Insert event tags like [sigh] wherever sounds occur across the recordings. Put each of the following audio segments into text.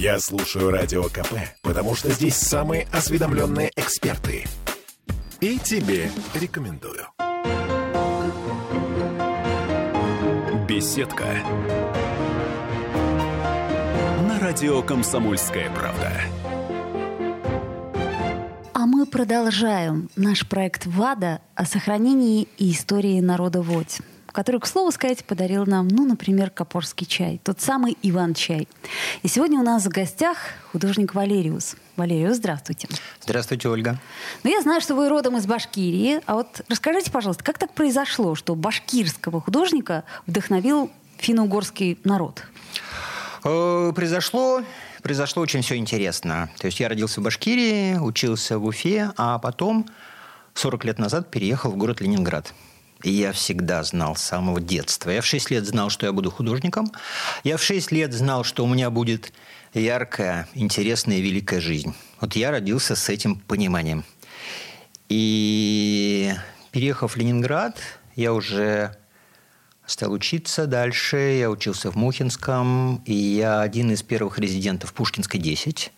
Я слушаю Радио КП, потому что здесь самые осведомленные эксперты. И тебе рекомендую. Беседка. На радио «Комсомольская правда». А мы продолжаем наш проект ВАДА о сохранении и истории народа Водь который, к слову сказать, подарил нам, ну, например, Копорский чай, тот самый Иван-чай. И сегодня у нас в гостях художник Валериус. Валериус, здравствуйте. Здравствуйте, Ольга. Ну, я знаю, что вы родом из Башкирии, а вот расскажите, пожалуйста, как так произошло, что башкирского художника вдохновил финно-угорский народ? Э, произошло произошло очень все интересно. То есть я родился в Башкирии, учился в Уфе, а потом 40 лет назад переехал в город Ленинград. И я всегда знал с самого детства. Я в 6 лет знал, что я буду художником. Я в 6 лет знал, что у меня будет яркая, интересная, великая жизнь. Вот я родился с этим пониманием. И переехав в Ленинград, я уже стал учиться дальше. Я учился в Мухинском, и я один из первых резидентов Пушкинской 10.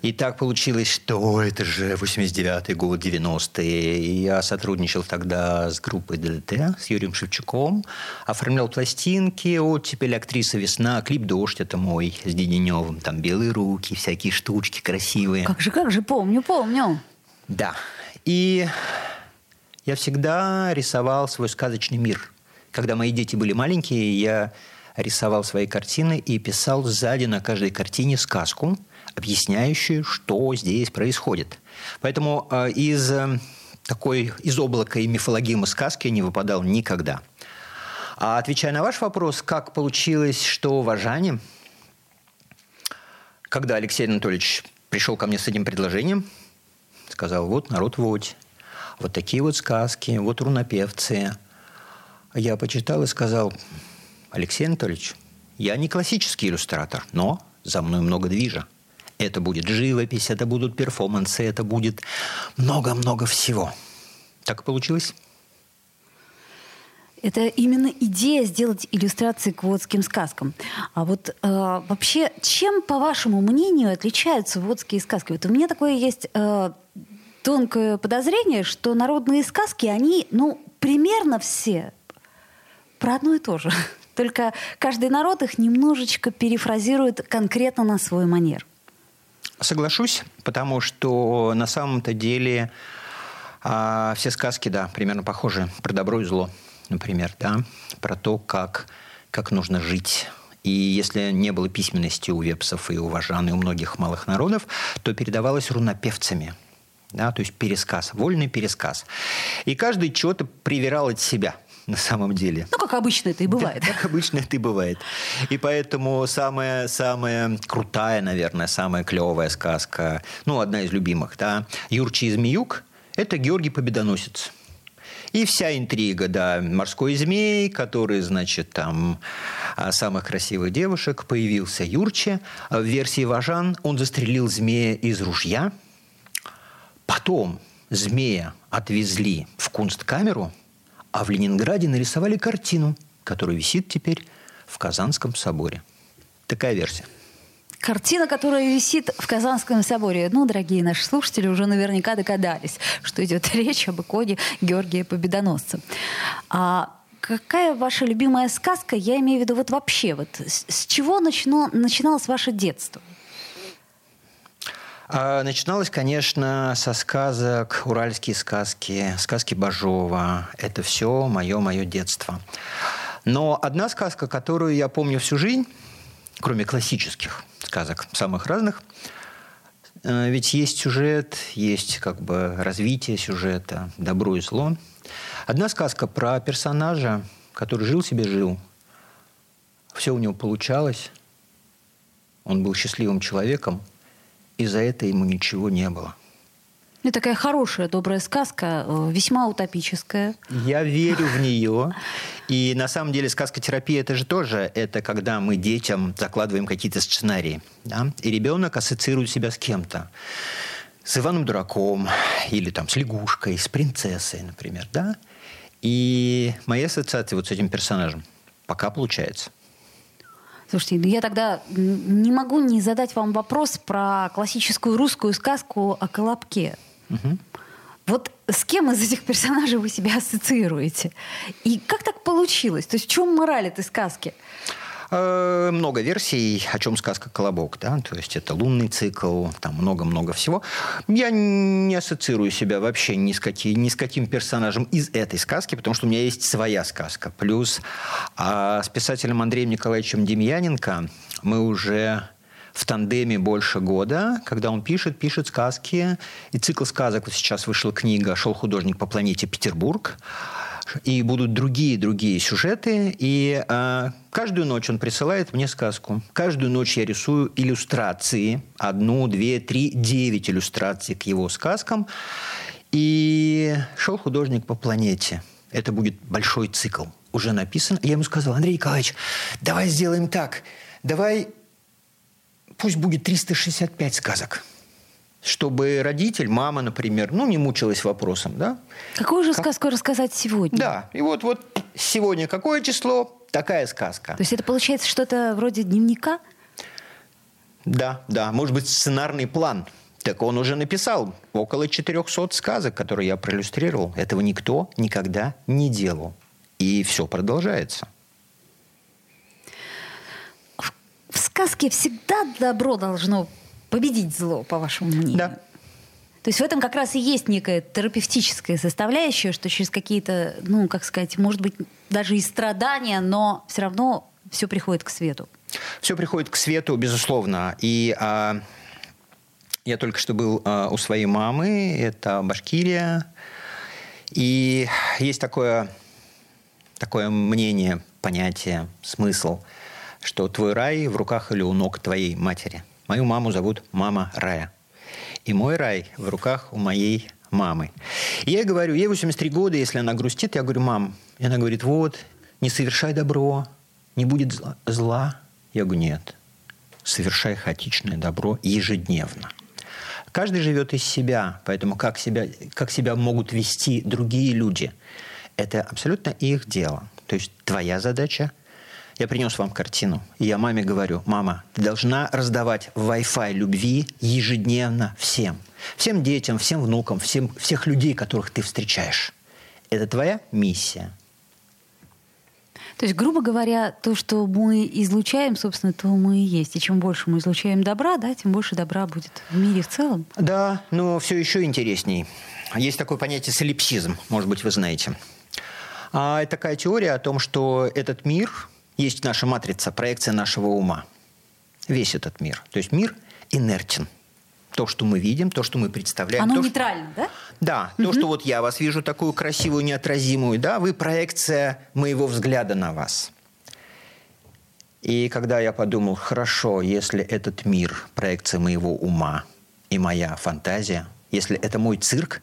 И так получилось, что это же 89-й год, 90-е. И я сотрудничал тогда с группой ДДТ, с Юрием Шевчуком. Оформлял пластинки, оттепель, актриса «Весна», клип «Дождь» – это мой, с Деденевым. Там белые руки, всякие штучки красивые. Как же, как же, помню, помню. Да. И я всегда рисовал свой сказочный мир. Когда мои дети были маленькие, я рисовал свои картины и писал сзади на каждой картине сказку – объясняющие, что здесь происходит. Поэтому э, из э, такой из облака и мифологемы сказки не выпадал никогда. А отвечая на ваш вопрос, как получилось, что в Ажане, когда Алексей Анатольевич пришел ко мне с этим предложением, сказал, вот народ водь, вот такие вот сказки, вот рунопевцы. Я почитал и сказал, Алексей Анатольевич, я не классический иллюстратор, но за мной много движа. Это будет живопись, это будут перформансы, это будет много-много всего. Так получилось? Это именно идея сделать иллюстрации к водским сказкам. А вот э, вообще, чем, по вашему мнению, отличаются водские сказки? Вот у меня такое есть э, тонкое подозрение, что народные сказки, они, ну, примерно все про одно и то же. [laughs] Только каждый народ их немножечко перефразирует конкретно на свой манер. Соглашусь, потому что на самом-то деле а, все сказки, да, примерно похожи. Про добро и зло, например, да, про то, как, как нужно жить. И если не было письменности у вепсов и у важан, и у многих малых народов, то передавалось рунопевцами. Да, то есть пересказ, вольный пересказ. И каждый чего-то привирал от себя – на самом деле. Ну, как обычно это и бывает. Да, [laughs] как обычно это и бывает. И поэтому самая, самая крутая, наверное, самая клевая сказка, ну, одна из любимых, да, «Юрчи и Змеюк» – это Георгий Победоносец. И вся интрига, да, морской змей, который, значит, там самых красивых девушек, появился Юрче. В версии Важан он застрелил змея из ружья. Потом змея отвезли в кунсткамеру – а в Ленинграде нарисовали картину, которая висит теперь в Казанском соборе. Такая версия. Картина, которая висит в Казанском соборе. Ну, дорогие наши слушатели уже наверняка догадались, что идет [laughs] речь об иконе Георгия Победоносца. А какая ваша любимая сказка? Я имею в виду вот вообще, вот с чего начало, начиналось ваше детство? А, начиналось, конечно, со сказок, уральские сказки, сказки Бажова. Это все мое, мое детство. Но одна сказка, которую я помню всю жизнь, кроме классических сказок, самых разных, э, ведь есть сюжет, есть как бы развитие сюжета, добро и зло. Одна сказка про персонажа, который жил себе жил, все у него получалось, он был счастливым человеком – и за это ему ничего не было. Это такая хорошая, добрая сказка, э, весьма утопическая. Я верю в нее. [laughs] И на самом деле сказкотерапия это же тоже, это когда мы детям закладываем какие-то сценарии. Да? И ребенок ассоциирует себя с кем-то. С Иваном Дураком, или там с лягушкой, с принцессой, например. Да? И моя ассоциация вот с этим персонажем пока получается. Слушайте, ну я тогда не могу не задать вам вопрос про классическую русскую сказку о Колобке. Угу. Вот с кем из этих персонажей вы себя ассоциируете? И как так получилось? То есть в чем мораль этой сказки? Э, много версий, о чем сказка «Колобок». Да? То есть это лунный цикл, там много-много всего. Я не ассоциирую себя вообще ни с, каким, ни с каким персонажем из этой сказки, потому что у меня есть своя сказка. Плюс а с писателем Андреем Николаевичем Демьяненко мы уже в тандеме больше года, когда он пишет, пишет сказки. И цикл сказок, вот сейчас вышла книга «Шел художник по планете Петербург» и будут другие-другие сюжеты. И э, каждую ночь он присылает мне сказку. Каждую ночь я рисую иллюстрации. Одну, две, три, девять иллюстраций к его сказкам. И шел художник по планете. Это будет большой цикл. Уже написан. Я ему сказал, Андрей Николаевич, давай сделаем так. Давай, пусть будет 365 сказок чтобы родитель, мама, например, ну, не мучилась вопросом, да? Какую же как... сказку рассказать сегодня? Да, и вот, вот сегодня какое число, такая сказка. То есть это получается что-то вроде дневника? Да, да, может быть, сценарный план. Так он уже написал около 400 сказок, которые я проиллюстрировал. Этого никто никогда не делал. И все продолжается. В сказке всегда добро должно победить зло, по вашему мнению? Да. То есть в этом как раз и есть некая терапевтическая составляющая, что через какие-то, ну, как сказать, может быть, даже и страдания, но все равно все приходит к свету. Все приходит к свету, безусловно. И а, я только что был а, у своей мамы, это Башкирия. И есть такое, такое мнение, понятие, смысл, что твой рай в руках или у ног твоей матери – Мою маму зовут Мама Рая. И мой рай в руках у моей мамы. И я говорю, ей 83 года, если она грустит, я говорю, мам. И она говорит, вот, не совершай добро, не будет зла. Я говорю, нет, совершай хаотичное добро ежедневно. Каждый живет из себя, поэтому как себя, как себя могут вести другие люди, это абсолютно их дело. То есть твоя задача я принес вам картину. И я маме говорю, мама, ты должна раздавать Wi-Fi любви ежедневно всем. Всем детям, всем внукам, всем, всех людей, которых ты встречаешь. Это твоя миссия. То есть, грубо говоря, то, что мы излучаем, собственно, то мы и есть. И чем больше мы излучаем добра, да, тем больше добра будет в мире в целом. Да, но все еще интересней. Есть такое понятие солипсизм, может быть, вы знаете. А, это такая теория о том, что этот мир, есть наша матрица, проекция нашего ума. Весь этот мир. То есть мир инертен. То, что мы видим, то, что мы представляем. Оно то, нейтрально, что... да? Да. Угу. То, что вот я вас вижу такую красивую, неотразимую, да, вы проекция моего взгляда на вас. И когда я подумал, хорошо, если этот мир проекция моего ума и моя фантазия, если это мой цирк,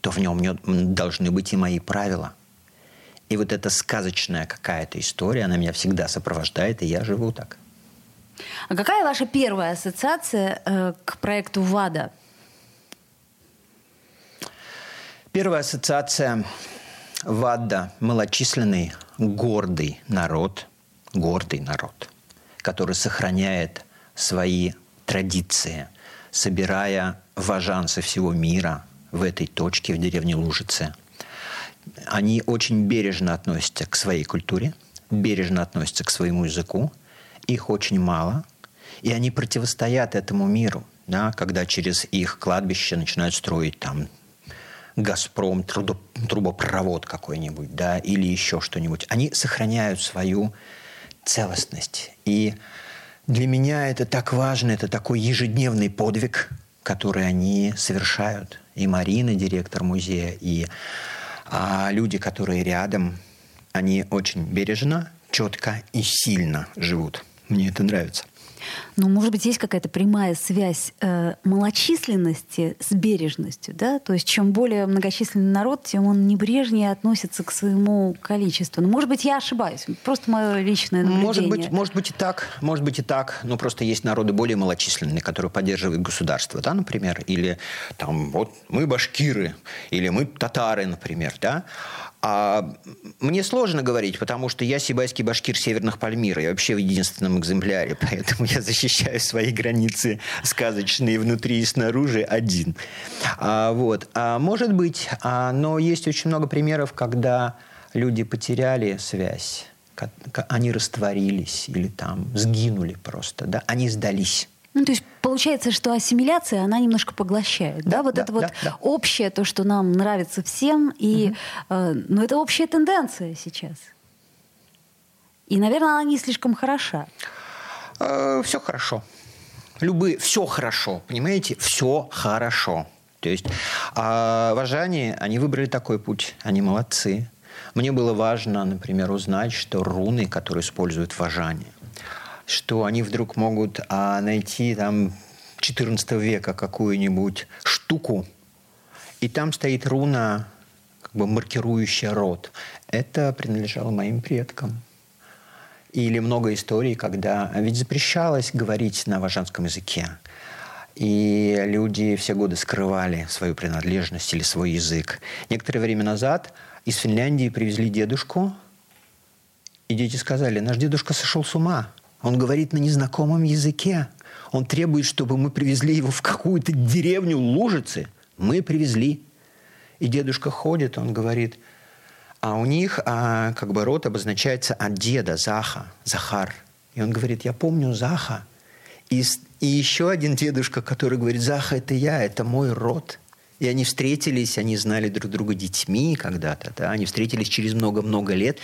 то в нем должны быть и мои правила – и вот эта сказочная какая-то история, она меня всегда сопровождает, и я живу так. А какая ваша первая ассоциация э, к проекту ВАДА? Первая ассоциация ВАДА – малочисленный, гордый народ, гордый народ, который сохраняет свои традиции, собирая вожан со всего мира в этой точке, в деревне Лужице – они очень бережно относятся к своей культуре, бережно относятся к своему языку. Их очень мало, и они противостоят этому миру, да, когда через их кладбище начинают строить там Газпром, трубопровод какой-нибудь, да, или еще что-нибудь. Они сохраняют свою целостность. И для меня это так важно, это такой ежедневный подвиг, который они совершают. И Марина, директор музея, и а люди, которые рядом, они очень бережно, четко и сильно живут. Мне это нравится. Ну, может быть, есть какая-то прямая связь э, малочисленности с бережностью, да? То есть чем более многочисленный народ, тем он небрежнее относится к своему количеству. Ну, может быть, я ошибаюсь. Просто мое личное наблюдение. Может быть, может быть и так, может быть и так. Но просто есть народы более малочисленные, которые поддерживают государство, да, например, или там вот мы башкиры, или мы татары, например, да. А мне сложно говорить, потому что я сибайский башкир северных Пальмир. Я вообще в единственном экземпляре, [laughs] поэтому я защищаю свои границы сказочные внутри и снаружи один. А, вот. А, может быть, а, но есть очень много примеров, когда люди потеряли связь, они растворились или там сгинули просто, да, они сдались. Ну, то есть получается, что ассимиляция, она немножко поглощает. Да, да вот да, это вот да. общее, то, что нам нравится всем, и, угу. э, ну, это общая тенденция сейчас. И, наверное, она не слишком хороша. Э, все хорошо. Любые, все хорошо, понимаете? Все хорошо. То есть а вожане, они выбрали такой путь, они молодцы. Мне было важно, например, узнать, что руны, которые используют вожане – что они вдруг могут а, найти там 14 века какую-нибудь штуку, и там стоит руна, как бы маркирующая род. Это принадлежало моим предкам. Или много историй, когда ведь запрещалось говорить на важанском языке. И люди все годы скрывали свою принадлежность или свой язык. Некоторое время назад из Финляндии привезли дедушку, и дети сказали, наш дедушка сошел с ума. Он говорит на незнакомом языке. Он требует, чтобы мы привезли его в какую-то деревню Лужицы. Мы привезли. И дедушка ходит, он говорит, а у них а, как бы род обозначается от деда, Заха, Захар. И он говорит, я помню Заха. И, и еще один дедушка, который говорит, Заха, это я, это мой род. И они встретились, они знали друг друга детьми когда-то, да, они встретились через много-много лет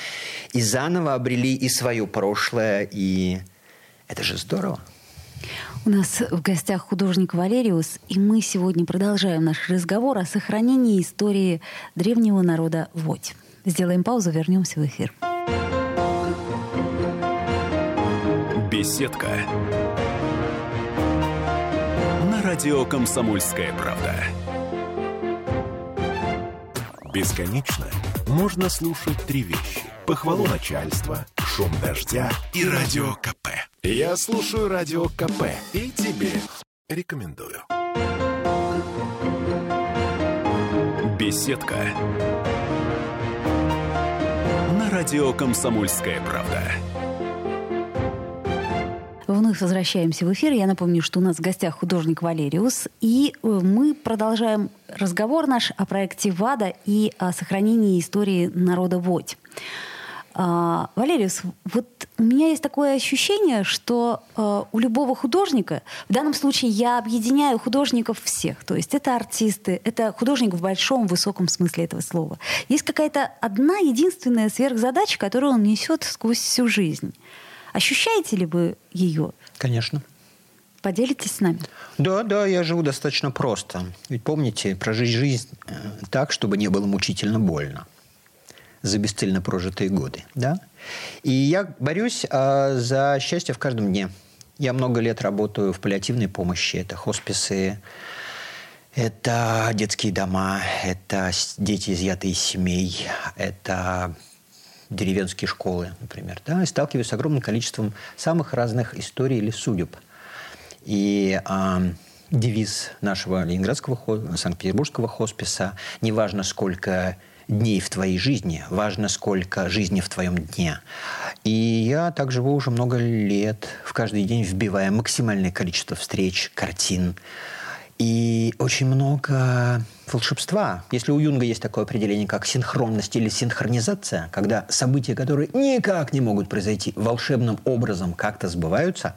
и заново обрели и свое прошлое, и это же здорово. У нас в гостях художник Валериус, и мы сегодня продолжаем наш разговор о сохранении истории древнего народа Водь. Сделаем паузу, вернемся в эфир. Беседка. На радио «Комсомольская правда». Бесконечно можно слушать три вещи. Похвалу начальства, шум дождя и радио КП. Я слушаю радио КП и тебе рекомендую. Беседка. Радио «Комсомольская правда». Вновь возвращаемся в эфир. Я напомню, что у нас в гостях художник Валериус. И э, мы продолжаем разговор наш о проекте ВАДА и о сохранении истории народа Водь. А, Валериус, вот у меня есть такое ощущение, что э, у любого художника, в данном случае я объединяю художников всех, то есть это артисты, это художник в большом, высоком смысле этого слова. Есть какая-то одна единственная сверхзадача, которую он несет сквозь всю жизнь. Ощущаете ли вы ее? Конечно. Поделитесь с нами. Да, да, я живу достаточно просто. Ведь помните, прожить жизнь э, так, чтобы не было мучительно больно за бесцельно прожитые годы. Да? И я борюсь а, за счастье в каждом дне. Я много лет работаю в паллиативной помощи. Это хосписы, это детские дома, это дети, изъятые из семей, это деревенские школы, например, да, и сталкиваюсь с огромным количеством самых разных историй или судеб. И а, девиз нашего ленинградского, санкт-петербургского хосписа «Неважно, сколько дней в твоей жизни, важно, сколько жизни в твоем дне». И я так живу уже много лет, в каждый день вбивая максимальное количество встреч, картин, и очень много волшебства. Если у Юнга есть такое определение, как синхронность или синхронизация, когда события, которые никак не могут произойти, волшебным образом как-то сбываются,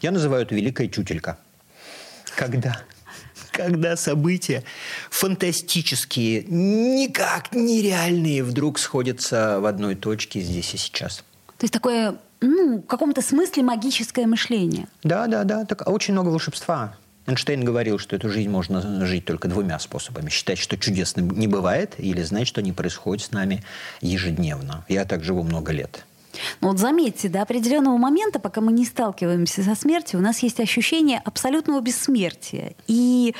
я называю это «великая тютелька». Когда когда события фантастические, никак нереальные вдруг сходятся в одной точке здесь и сейчас. То есть такое, ну, в каком-то смысле магическое мышление. Да, да, да. Так, очень много волшебства. Эйнштейн говорил, что эту жизнь можно жить только двумя способами. Считать, что чудес не бывает, или знать, что не происходит с нами ежедневно. Я так живу много лет. Ну вот заметьте, до определенного момента, пока мы не сталкиваемся со смертью, у нас есть ощущение абсолютного бессмертия и,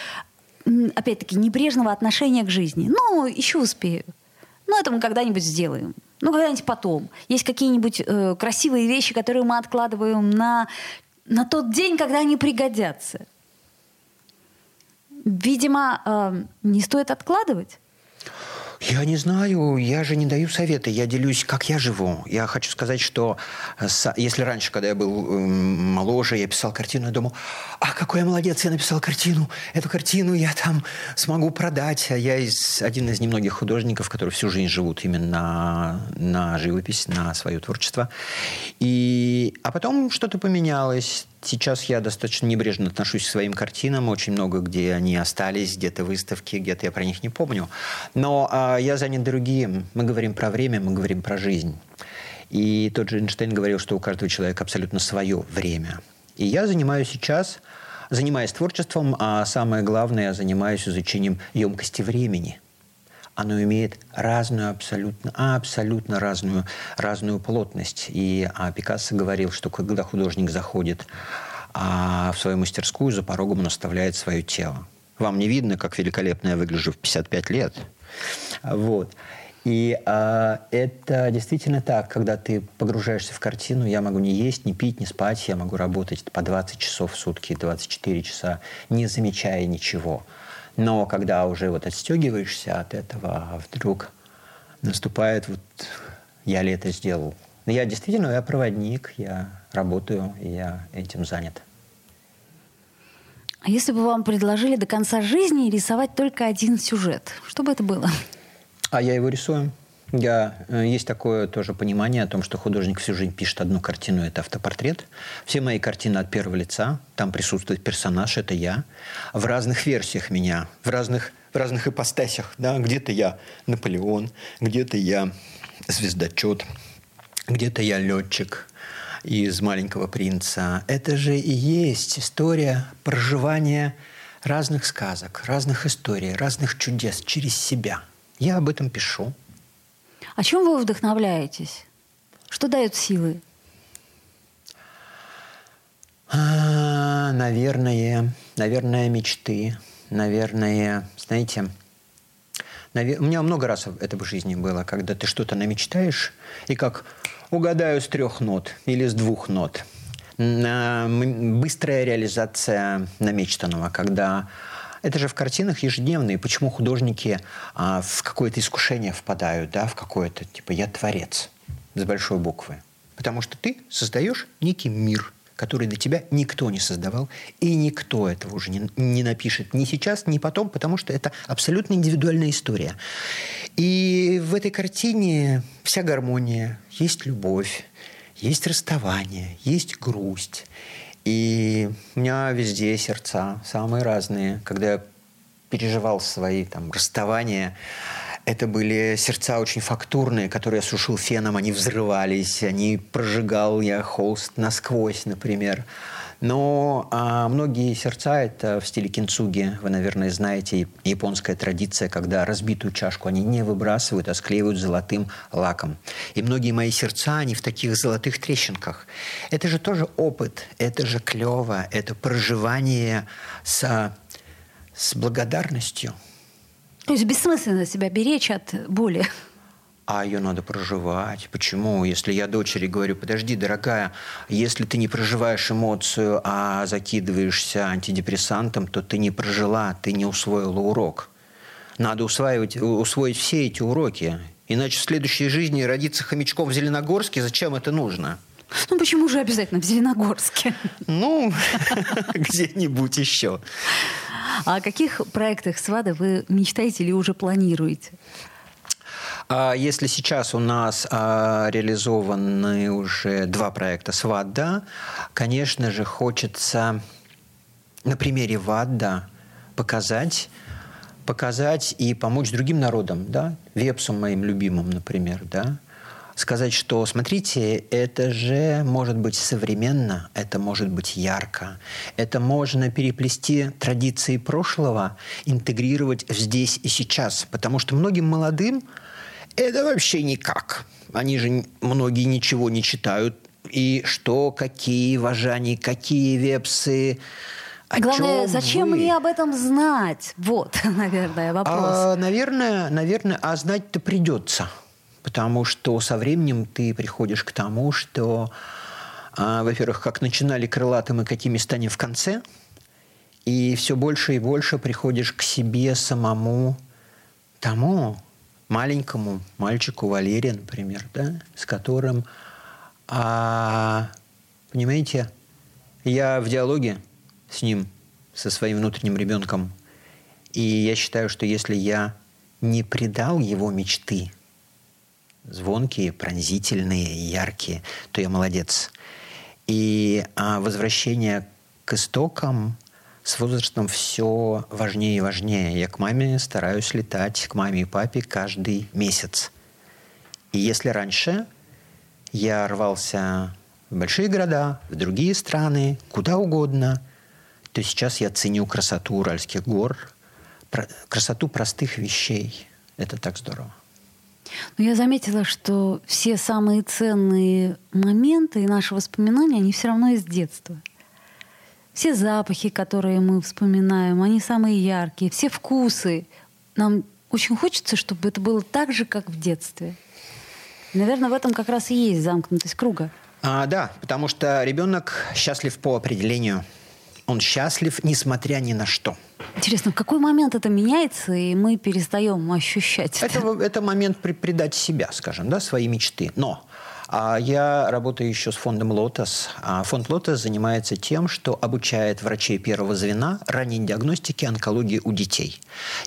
опять-таки, небрежного отношения к жизни. Ну, еще успею. Ну, это мы когда-нибудь сделаем. Ну, когда-нибудь потом. Есть какие-нибудь э, красивые вещи, которые мы откладываем на, на тот день, когда они пригодятся. Видимо, э, не стоит откладывать. Я не знаю, я же не даю советы, я делюсь, как я живу. Я хочу сказать, что э, если раньше, когда я был эм, моложе, я писал картину, я думал, а какой я молодец, я написал картину, эту картину я там смогу продать. А я из, один из немногих художников, которые всю жизнь живут именно на, на живопись, на свое творчество. И, а потом что-то поменялось Сейчас я достаточно небрежно отношусь к своим картинам. Очень много, где они остались, где-то выставки, где-то я про них не помню. Но а, я занят другим. Мы говорим про время, мы говорим про жизнь. И тот же Эйнштейн говорил, что у каждого человека абсолютно свое время. И я занимаюсь сейчас, занимаясь творчеством, а самое главное, я занимаюсь изучением емкости времени – оно имеет разную абсолютно, абсолютно разную, разную плотность. И а, Пикассо говорил, что когда художник заходит а, в свою мастерскую, за порогом он оставляет свое тело. Вам не видно, как великолепно я выгляжу в 55 лет. Вот. И а, это действительно так, когда ты погружаешься в картину, я могу не есть, не пить, не спать, я могу работать по 20 часов в сутки, 24 часа, не замечая ничего. Но когда уже вот отстегиваешься от этого, а вдруг наступает вот я ли это сделал. Но я действительно, я проводник, я работаю, и я этим занят. А если бы вам предложили до конца жизни рисовать только один сюжет, что бы это было? А я его рисую. Я, э, есть такое тоже понимание о том, что художник всю жизнь пишет одну картину, это автопортрет. Все мои картины от первого лица, там присутствует персонаж, это я. В разных версиях меня, в разных, в разных ипостасях. Да? Где-то я Наполеон, где-то я звездочет, где-то я летчик из «Маленького принца». Это же и есть история проживания разных сказок, разных историй, разных чудес через себя. Я об этом пишу. О чем вы вдохновляетесь? Что дает силы? А, наверное, наверное, мечты. Наверное, знаете, навер... у меня много раз это в жизни было, когда ты что-то намечтаешь, и как угадаю с трех нот или с двух нот. Быстрая реализация намечтанного, когда это же в картинах ежедневные. Почему художники а, в какое-то искушение впадают, да, в какое-то, типа, я творец с большой буквы. Потому что ты создаешь некий мир, который до тебя никто не создавал, и никто этого уже не, не напишет ни сейчас, ни потом, потому что это абсолютно индивидуальная история. И в этой картине вся гармония, есть любовь, есть расставание, есть грусть, и у меня везде сердца самые разные. Когда я переживал свои там, расставания, это были сердца очень фактурные, которые я сушил феном, они взрывались, они прожигал я холст насквозь, например. Но а, многие сердца это в стиле кинцуги. Вы, наверное, знаете японская традиция, когда разбитую чашку они не выбрасывают, а склеивают золотым лаком. И многие мои сердца, они в таких золотых трещинках. Это же тоже опыт, это же клево, это проживание с, с благодарностью. То есть бессмысленно себя беречь от боли а ее надо проживать. Почему? Если я дочери говорю, подожди, дорогая, если ты не проживаешь эмоцию, а закидываешься антидепрессантом, то ты не прожила, ты не усвоила урок. Надо усваивать, усвоить все эти уроки. Иначе в следующей жизни родиться хомячком в Зеленогорске, зачем это нужно? Ну почему же обязательно в Зеленогорске? Ну, [laughs] где-нибудь еще. А о каких проектах СВАДа вы мечтаете или уже планируете? А если сейчас у нас а, реализованы уже два проекта с ВАДА, конечно же, хочется на примере ВАДА показать, показать и помочь другим народам, да, вепсам моим любимым, например, да, сказать, что, смотрите, это же может быть современно, это может быть ярко, это можно переплести традиции прошлого, интегрировать здесь и сейчас, потому что многим молодым Это вообще никак. Они же многие ничего не читают. И что, какие вожани, какие вепсы, о Главное, зачем вы? мне об этом знать? Вот, [laughs] наверное, вопрос. А, наверное, наверное, а знать-то придется. Потому что со временем ты приходишь к тому, что, а, во-первых, как начинали крылатым и какими станем в конце, и все больше и больше приходишь к себе самому, тому маленькому мальчику Валерия, например, да, с которым, а, понимаете, я в диалоге с ним, со своим внутренним ребенком. И я считаю, что если я не предал его мечты, звонкие, пронзительные, яркие, то я молодец. И а, возвращение к истокам с возрастом все важнее и важнее. Я к маме стараюсь летать, к маме и папе каждый месяц. И если раньше я рвался в большие города, в другие страны, куда угодно – то сейчас я ценю красоту Уральских гор, красоту простых вещей. Это так здорово. Но я заметила, что все самые ценные моменты и наши воспоминания, они все равно из детства. Все запахи, которые мы вспоминаем, они самые яркие. Все вкусы. Нам очень хочется, чтобы это было так же, как в детстве. Наверное, в этом как раз и есть замкнутость круга. А, да, потому что ребенок счастлив по определению – он счастлив, несмотря ни на что. Интересно, в какой момент это меняется, и мы перестаем ощущать это? Это, это момент при, предать себя, скажем, да, свои мечты. Но а я работаю еще с фондом «Лотос». А фонд «Лотос» занимается тем, что обучает врачей первого звена ранней диагностики онкологии у детей.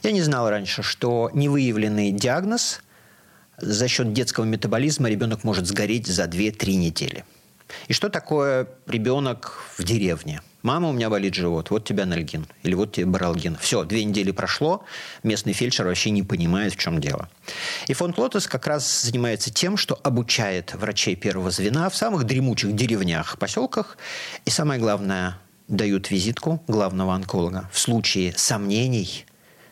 Я не знал раньше, что невыявленный диагноз за счет детского метаболизма ребенок может сгореть за 2-3 недели. И что такое ребенок в деревне? Мама, у меня болит живот, вот тебе анальгин. Или вот тебе баралгин. Все, две недели прошло, местный фельдшер вообще не понимает, в чем дело. И фонд «Лотос» как раз занимается тем, что обучает врачей первого звена в самых дремучих деревнях, поселках. И самое главное, дают визитку главного онколога. В случае сомнений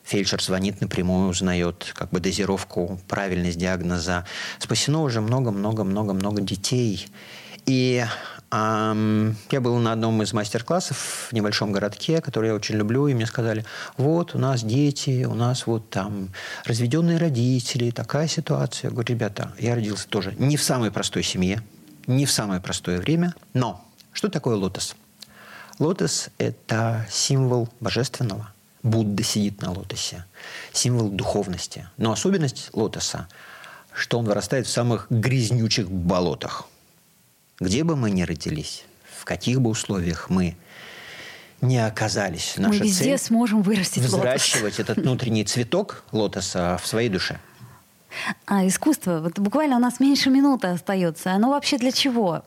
фельдшер звонит напрямую, узнает как бы дозировку, правильность диагноза. Спасено уже много-много-много-много детей. И я был на одном из мастер-классов в небольшом городке, который я очень люблю, и мне сказали, вот у нас дети, у нас вот там разведенные родители, такая ситуация. Я говорю, ребята, я родился тоже не в самой простой семье, не в самое простое время, но что такое лотос? Лотос – это символ божественного. Будда сидит на лотосе. Символ духовности. Но особенность лотоса, что он вырастает в самых грязнючих болотах – где бы мы ни родились, в каких бы условиях мы не оказались, наша мы везде цель сможем вырастить взращивать лотос. этот внутренний цветок лотоса в своей душе. А искусство, вот буквально у нас меньше минуты остается. Оно вообще для чего?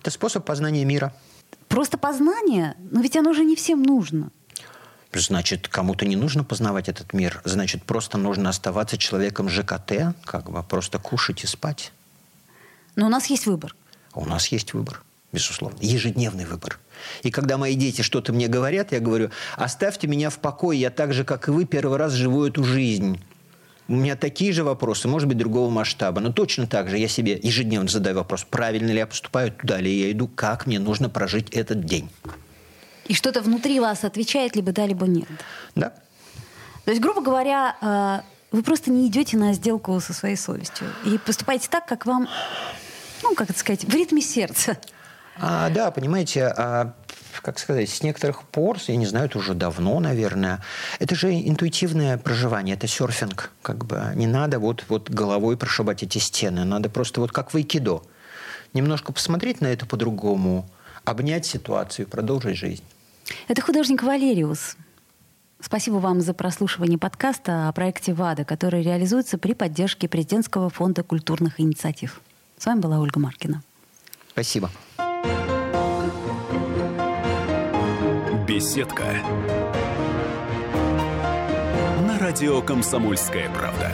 Это способ познания мира. Просто познание? Но ведь оно же не всем нужно. Значит, кому-то не нужно познавать этот мир. Значит, просто нужно оставаться человеком ЖКТ, как бы просто кушать и спать. Но у нас есть выбор. У нас есть выбор, безусловно, ежедневный выбор. И когда мои дети что-то мне говорят, я говорю, оставьте меня в покое, я так же, как и вы, первый раз живу эту жизнь. У меня такие же вопросы, может быть, другого масштаба. Но точно так же я себе ежедневно задаю вопрос, правильно ли я поступаю, туда ли я иду, как мне нужно прожить этот день. И что-то внутри вас отвечает либо да, либо нет. Да. То есть, грубо говоря, э, вы просто не идете на сделку со своей совестью и поступаете так, как вам ну, как это сказать, в ритме сердца. А, да, понимаете, а, как сказать, с некоторых пор, я не знаю, это уже давно, наверное, это же интуитивное проживание, это серфинг, как бы. Не надо вот, вот головой прошибать эти стены, надо просто вот как в айкидо. Немножко посмотреть на это по-другому, обнять ситуацию, продолжить жизнь. Это художник Валериус. Спасибо вам за прослушивание подкаста о проекте ВАДА, который реализуется при поддержке Президентского фонда культурных инициатив. С вами была Ольга Маркина. Спасибо. Беседка. На радио «Комсомольская правда».